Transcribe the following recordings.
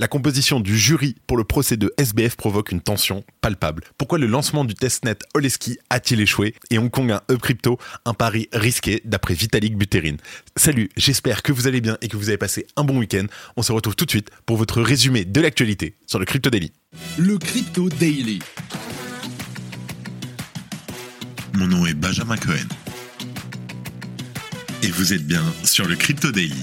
La composition du jury pour le procès de SBF provoque une tension palpable. Pourquoi le lancement du testnet Oleski a-t-il échoué et Hong Kong un hub crypto, un pari risqué d'après Vitalik Buterin? Salut, j'espère que vous allez bien et que vous avez passé un bon week-end. On se retrouve tout de suite pour votre résumé de l'actualité sur le Crypto Daily. Le Crypto Daily. Mon nom est Benjamin Cohen. Et vous êtes bien sur le Crypto Daily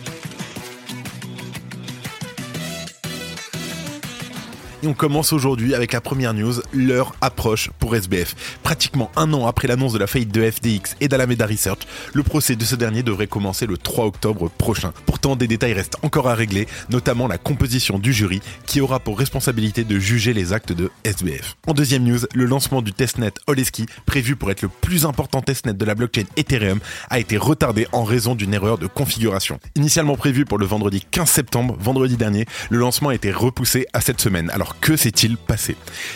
Et on commence aujourd'hui avec la première news, l'heure approche pour SBF. Pratiquement un an après l'annonce de la faillite de FDX et d'Alameda Research, le procès de ce dernier devrait commencer le 3 octobre prochain. Pourtant, des détails restent encore à régler, notamment la composition du jury qui aura pour responsabilité de juger les actes de SBF. En deuxième news, le lancement du testnet Oleski, prévu pour être le plus important testnet de la blockchain Ethereum, a été retardé en raison d'une erreur de configuration. Initialement prévu pour le vendredi 15 septembre, vendredi dernier, le lancement a été repoussé à cette semaine. Alors que s'est-il passé?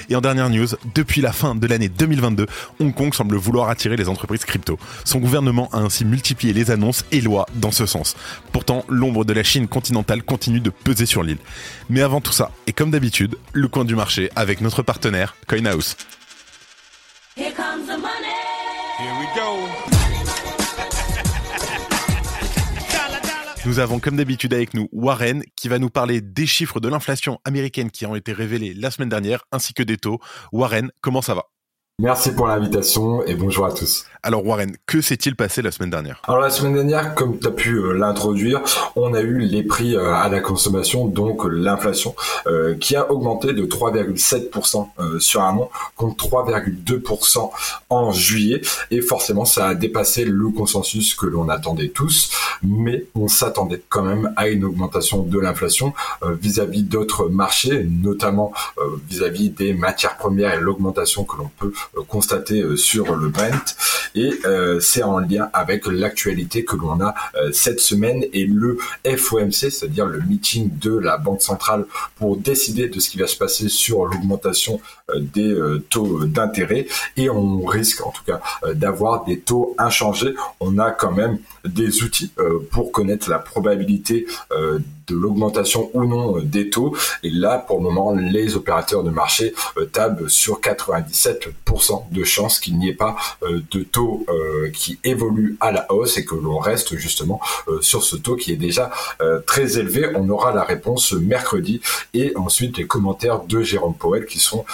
Et en dernière news, depuis la fin de l'année 2022, Hong Kong semble vouloir attirer les entreprises crypto. Son gouvernement a ainsi multiplié les annonces et lois dans ce sens. Pourtant, l'ombre de la Chine continentale continue de peser sur l'île. Mais avant tout ça, et comme d'habitude, le coin du marché avec notre partenaire CoinHouse. Here comes the money. Here we go. Nous avons comme d'habitude avec nous Warren qui va nous parler des chiffres de l'inflation américaine qui ont été révélés la semaine dernière ainsi que des taux. Warren, comment ça va? Merci pour l'invitation et bonjour à tous. Alors Warren, que s'est-il passé la semaine dernière? Alors la semaine dernière, comme tu as pu euh, l'introduire, on a eu les prix euh, à la consommation, donc l'inflation, euh, qui a augmenté de 3,7% sur un an contre 3,2% en juillet. Et forcément, ça a dépassé le consensus que l'on attendait tous, mais on s'attendait quand même à une augmentation de l'inflation vis-à-vis d'autres marchés, notamment vis-à-vis des matières premières et l'augmentation que l'on peut euh, constaté euh, sur le Brent et euh, c'est en lien avec l'actualité que l'on a cette semaine et le FOMC, c'est-à-dire le meeting de la Banque centrale pour décider de ce qui va se passer sur l'augmentation des taux d'intérêt et on risque en tout cas d'avoir des taux inchangés. On a quand même des outils pour connaître la probabilité de l'augmentation ou non des taux. Et là, pour le moment, les opérateurs de marché tablent sur 97% de chances qu'il n'y ait pas euh, de taux euh, qui évolue à la hausse et que l'on reste justement euh, sur ce taux qui est déjà très élevé. On aura la réponse mercredi et ensuite les commentaires de Jérôme Powell qui sont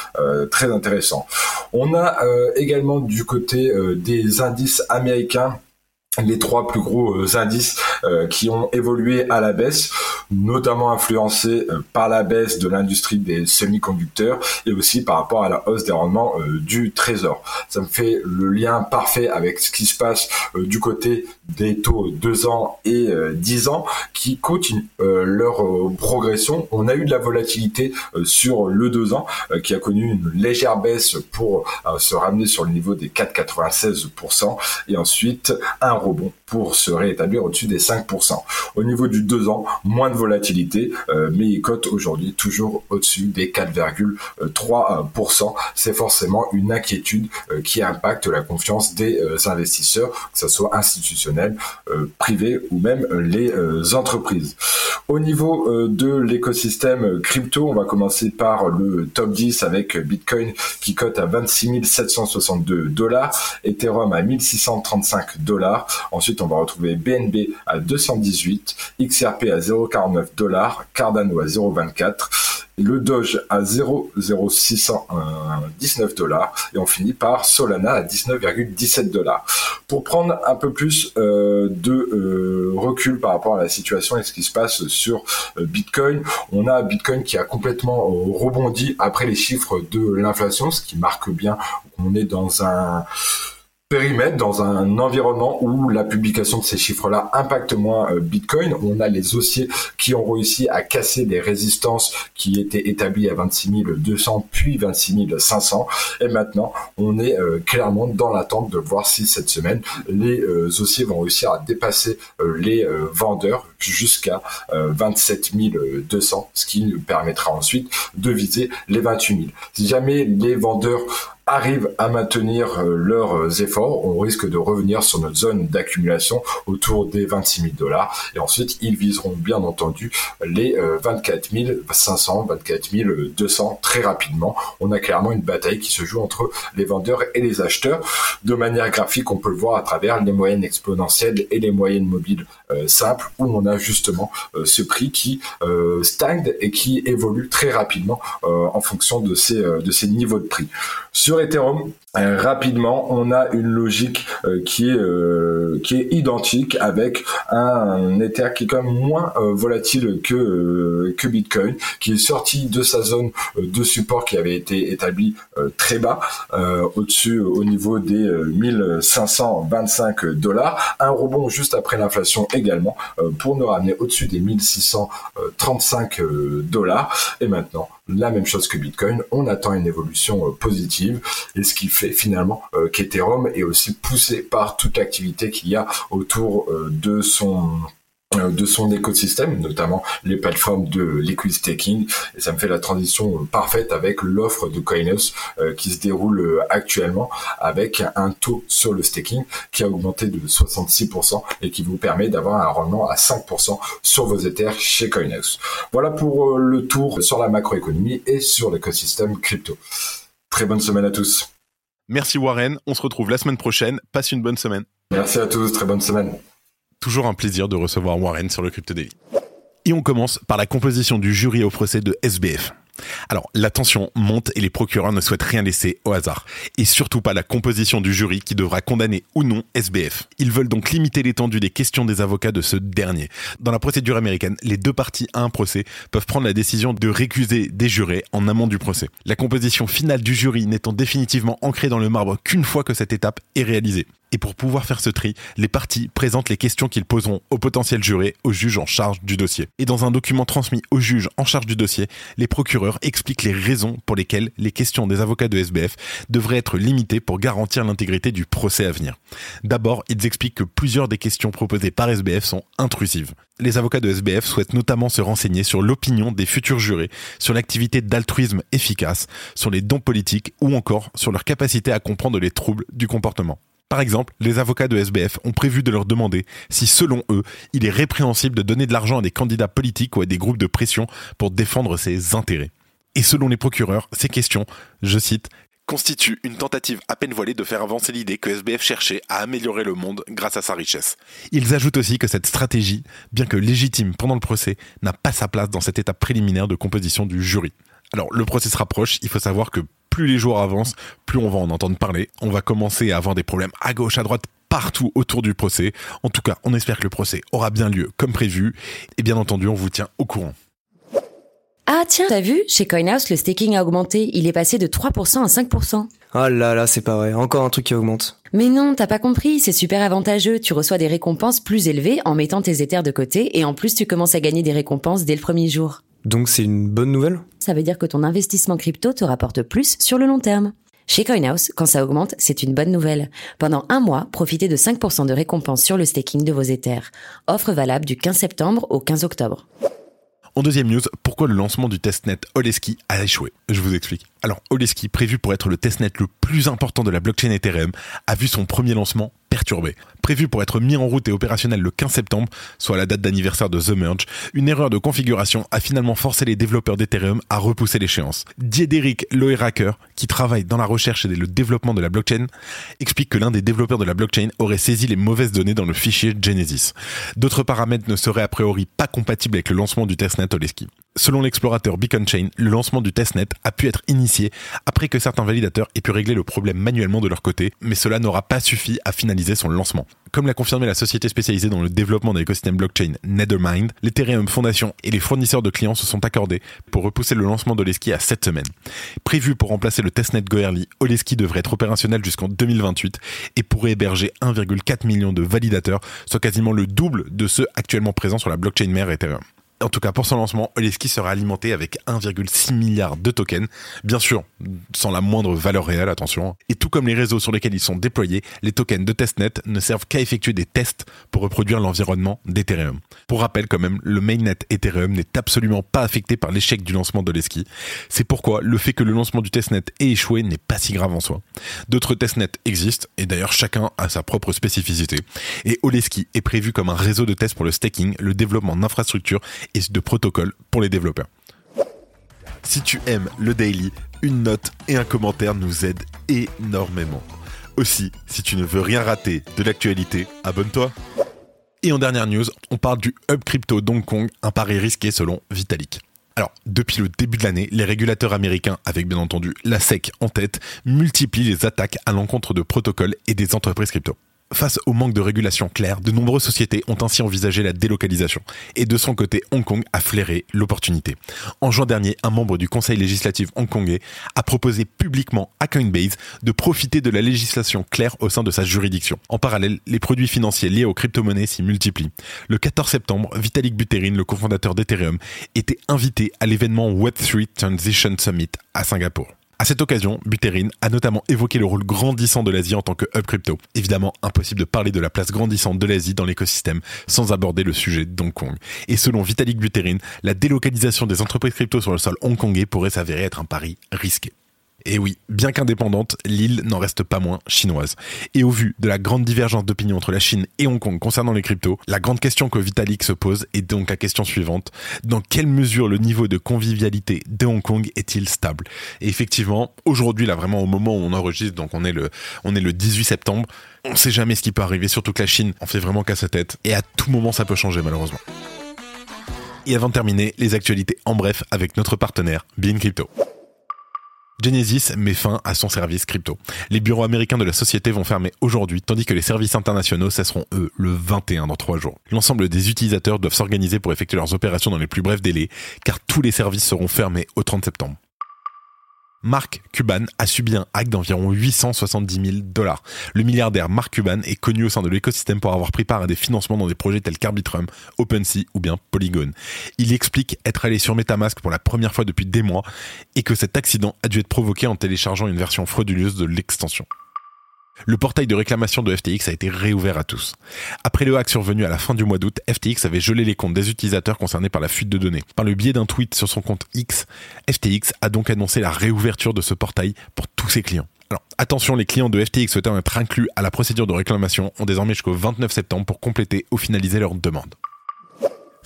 très intéressants. On a également du côté des indices américains les trois plus gros euh, indices euh, qui ont évolué à la baisse, notamment influencés euh, par la baisse de l'industrie des semi-conducteurs et aussi par rapport à la hausse des rendements du trésor. Ça me fait le lien parfait avec ce qui se passe du côté des taux 2 ans et 10 ans qui continuent leur progression. On a eu de la volatilité sur le 2 ans qui a connu une légère baisse pour se ramener sur le niveau des 4,96% et ensuite un rebond pour se rétablir au-dessus des 5%. Au niveau du 2 ans, moins de volatilité, euh, mais il cote aujourd'hui toujours au-dessus des 4,3%. C'est forcément une inquiétude euh, qui impacte la confiance des euh, investisseurs, que ce soit institutionnels, privés ou même les entreprises. Au niveau de l'écosystème crypto, on va commencer par le top 10 avec Bitcoin qui cote à 26 762 dollars, Ethereum à 1635 dollars, Ensuite, on va retrouver BNB à 218, XRP à 0,49 dollars, Cardano à 0,24 le Doge à 0,0619 dollars et on finit par Solana à 19,17 dollars. Pour prendre un peu plus euh, de euh, recul par rapport à la situation et ce qui se passe sur euh, Bitcoin, on a Bitcoin qui a complètement rebondi après les chiffres de l'inflation, ce qui marque bien qu'on est dans un périmètre dans un environnement où la publication de ces chiffres-là impacte moins euh, Bitcoin. On a les haussiers qui ont réussi à casser des résistances qui étaient établies à 26 200 puis 26 500 et maintenant on est euh, clairement dans l'attente de voir si cette semaine les euh, haussiers vont réussir à dépasser les vendeurs jusqu'à 27 200 ce qui nous permettra ensuite de viser les 28 000. Si jamais les vendeurs arrivent à maintenir euh, leurs efforts, on risque de revenir sur notre zone d'accumulation autour des 26 000 dollars. Et ensuite, ils viseront bien entendu les 24 500, 24 200 très rapidement. On a clairement une bataille qui se joue entre les vendeurs et les acheteurs. De manière graphique, on peut le voir à travers les moyennes exponentielles et les moyennes mobiles euh, simples, où on a justement euh, ce prix qui euh, stagne et qui évolue très rapidement en fonction de ces, de ces niveaux de prix. Sur Ethereum, euh, rapidement, on a une logique euh, qui est euh, qui est identique avec un, Ether qui est quand même moins volatile que que Bitcoin, qui est sorti de sa zone de support qui avait été établie très bas, au-dessus au niveau des 1525 dollars, un rebond juste après l'inflation également pour nous ramener au-dessus des 1635 dollars. Et maintenant la même chose que Bitcoin, on attend une évolution positive. Et ce qui fait finalement euh, qu'Ethereum est aussi poussé par toute l'activité qu'il y a autour euh, de son euh, de son écosystème, notamment les plateformes de liquid staking. Et ça me fait la transition parfaite avec l'offre de Coinos qui se déroule actuellement avec un taux sur le staking qui a augmenté de 66% et qui vous permet d'avoir un rendement à 5% sur vos Ethers chez Coinos. Voilà pour le tour sur la macroéconomie et sur l'écosystème crypto. Très bonne semaine à tous. Merci Warren, on se retrouve la semaine prochaine. Passe une bonne semaine. Merci à tous, très bonne semaine. Toujours un plaisir de recevoir Warren sur le Crypto Daily. Et on commence par la composition du jury au procès de SBF. Alors, la tension monte et les procureurs ne souhaitent rien laisser au hasard. Et surtout pas la composition du jury qui devra condamner ou non SBF. Ils veulent donc limiter l'étendue des questions des avocats de ce dernier. Dans la procédure américaine, les deux parties à un procès peuvent prendre la décision de récuser des jurés en amont du procès. La composition finale du jury n'étant définitivement ancrée dans le marbre qu'une fois que cette étape est réalisée. Et pour pouvoir faire ce tri, les parties présentent les questions qu'ils poseront au potentiel juré au juge en charge du dossier. Et dans un document transmis au juge en charge du dossier, les procureurs expliquent les raisons pour lesquelles les questions des avocats de SBF devraient être limitées pour garantir l'intégrité du procès à venir. D'abord, ils expliquent que plusieurs des questions proposées par SBF sont intrusives. Les avocats de SBF souhaitent notamment se renseigner sur l'opinion des futurs jurés, sur l'activité d'altruisme efficace, sur les dons politiques ou encore sur leur capacité à comprendre les troubles du comportement. Par exemple, les avocats de SBF ont prévu de leur demander si, selon eux, il est répréhensible de donner de l'argent à des candidats politiques ou à des groupes de pression pour défendre ses intérêts. Et selon les procureurs, ces questions, je cite, constituent une tentative à peine voilée de faire avancer l'idée que SBF cherchait à améliorer le monde grâce à sa richesse. Ils ajoutent aussi que cette stratégie, bien que légitime pendant le procès, n'a pas sa place dans cette étape préliminaire de composition du jury. Alors, le procès se rapproche, il faut savoir que plus les jours avancent, plus on va en entendre parler. On va commencer à avoir des problèmes à gauche, à droite, partout autour du procès. En tout cas, on espère que le procès aura bien lieu comme prévu. Et bien entendu, on vous tient au courant. Ah tiens, t'as vu? Chez CoinHouse, le staking a augmenté. Il est passé de 3% à 5%. Ah là là, c'est pas vrai. Encore un truc qui augmente. Mais non, t'as pas compris. C'est super avantageux. Tu reçois des récompenses plus élevées en mettant tes éthers de côté et en plus tu commences à gagner des récompenses dès le premier jour. Donc c'est une bonne nouvelle? Ça veut dire que ton investissement crypto te rapporte plus sur le long terme. Chez CoinHouse, quand ça augmente, c'est une bonne nouvelle. Pendant un mois, profitez de 5% de récompense sur le staking de vos Ethers. Offre valable du 15 septembre au 15 octobre. En deuxième news, pourquoi le lancement du testnet Oleski a échoué? Je vous explique. Alors, Oleski, prévu pour être le testnet le plus important de la blockchain Ethereum, a vu son premier lancement perturbé. Prévu pour être mis en route et opérationnel le 15 septembre, soit la date d'anniversaire de The Merge, une erreur de configuration a finalement forcé les développeurs d'Ethereum à repousser l'échéance. Diederik Loeracker, qui travaille dans la recherche et le développement de la blockchain, explique que l'un des développeurs de la blockchain aurait saisi les mauvaises données dans le fichier Genesis. D'autres paramètres ne seraient a priori pas compatibles avec le lancement du testnet Oleski. Selon l'explorateur Beacon Chain, le lancement du testnet a pu être initié après que certains validateurs aient pu régler le problème manuellement de leur côté, mais cela n'aura pas suffi à finaliser son lancement. Comme l'a confirmé la société spécialisée dans le développement de l'écosystème blockchain Nethermind, l'Ethereum Foundation et les fournisseurs de clients se sont accordés pour repousser le lancement d'Oleski à 7 semaines. Prévu pour remplacer le testnet Goerli, Oleski devrait être opérationnel jusqu'en 2028 et pourrait héberger 1,4 million de validateurs, soit quasiment le double de ceux actuellement présents sur la blockchain mère Ethereum. En tout cas, pour son lancement, Oleski sera alimenté avec 1,6 milliard de tokens, bien sûr, sans la moindre valeur réelle, attention. Et tout comme les réseaux sur lesquels ils sont déployés, les tokens de testnet ne servent qu'à effectuer des tests pour reproduire l'environnement d'Ethereum. Pour rappel, quand même, le mainnet Ethereum n'est absolument pas affecté par l'échec du lancement d'Oleski. C'est pourquoi le fait que le lancement du testnet ait échoué n'est pas si grave en soi. D'autres testnets existent, et d'ailleurs chacun a sa propre spécificité. Et Oleski est prévu comme un réseau de tests pour le staking, le développement d'infrastructures et de protocoles pour les développeurs. Si tu aimes le daily, une note et un commentaire nous aident énormément. Aussi, si tu ne veux rien rater de l'actualité, abonne-toi. Et en dernière news, on parle du Hub Crypto d'Hong Kong, un pari risqué selon Vitalik. Alors, depuis le début de l'année, les régulateurs américains, avec bien entendu la SEC en tête, multiplient les attaques à l'encontre de protocoles et des entreprises crypto. Face au manque de régulation claire, de nombreuses sociétés ont ainsi envisagé la délocalisation. Et de son côté, Hong Kong a flairé l'opportunité. En juin dernier, un membre du conseil législatif hongkongais a proposé publiquement à Coinbase de profiter de la législation claire au sein de sa juridiction. En parallèle, les produits financiers liés aux crypto-monnaies s'y multiplient. Le 14 septembre, Vitalik Buterin, le cofondateur d'Ethereum, était invité à l'événement Web3 Transition Summit à Singapour. À cette occasion, Buterin a notamment évoqué le rôle grandissant de l'Asie en tant que hub crypto. Évidemment, impossible de parler de la place grandissante de l'Asie dans l'écosystème sans aborder le sujet d'Hong Kong. Et selon Vitalik Buterin, la délocalisation des entreprises crypto sur le sol hongkongais pourrait s'avérer être un pari risqué. Et oui, bien qu'indépendante, l'île n'en reste pas moins chinoise. Et au vu de la grande divergence d'opinion entre la Chine et Hong Kong concernant les cryptos, la grande question que Vitalik se pose est donc la question suivante. Dans quelle mesure le niveau de convivialité de Hong Kong est-il stable? Et effectivement, aujourd'hui, là vraiment au moment où on enregistre, donc on est le, on est le 18 septembre, on sait jamais ce qui peut arriver, surtout que la Chine en fait vraiment qu'à sa tête. Et à tout moment, ça peut changer malheureusement. Et avant de terminer, les actualités en bref avec notre partenaire, Bean Crypto. Genesis met fin à son service crypto. Les bureaux américains de la société vont fermer aujourd'hui, tandis que les services internationaux cesseront, eux, le 21 dans trois jours. L'ensemble des utilisateurs doivent s'organiser pour effectuer leurs opérations dans les plus brefs délais, car tous les services seront fermés au 30 septembre. Mark Cuban a subi un hack d'environ 870 000 dollars. Le milliardaire Mark Cuban est connu au sein de l'écosystème pour avoir pris part à des financements dans des projets tels qu'Arbitrum, OpenSea ou bien Polygon. Il explique être allé sur MetaMask pour la première fois depuis des mois et que cet accident a dû être provoqué en téléchargeant une version frauduleuse de l'extension. Le portail de réclamation de FTX a été réouvert à tous. Après le hack survenu à la fin du mois d'août, FTX avait gelé les comptes des utilisateurs concernés par la fuite de données. Par le biais d'un tweet sur son compte X, FTX a donc annoncé la réouverture de ce portail pour tous ses clients. Alors attention, les clients de FTX souhaitant être inclus à la procédure de réclamation ont désormais jusqu'au 29 septembre pour compléter ou finaliser leur demande.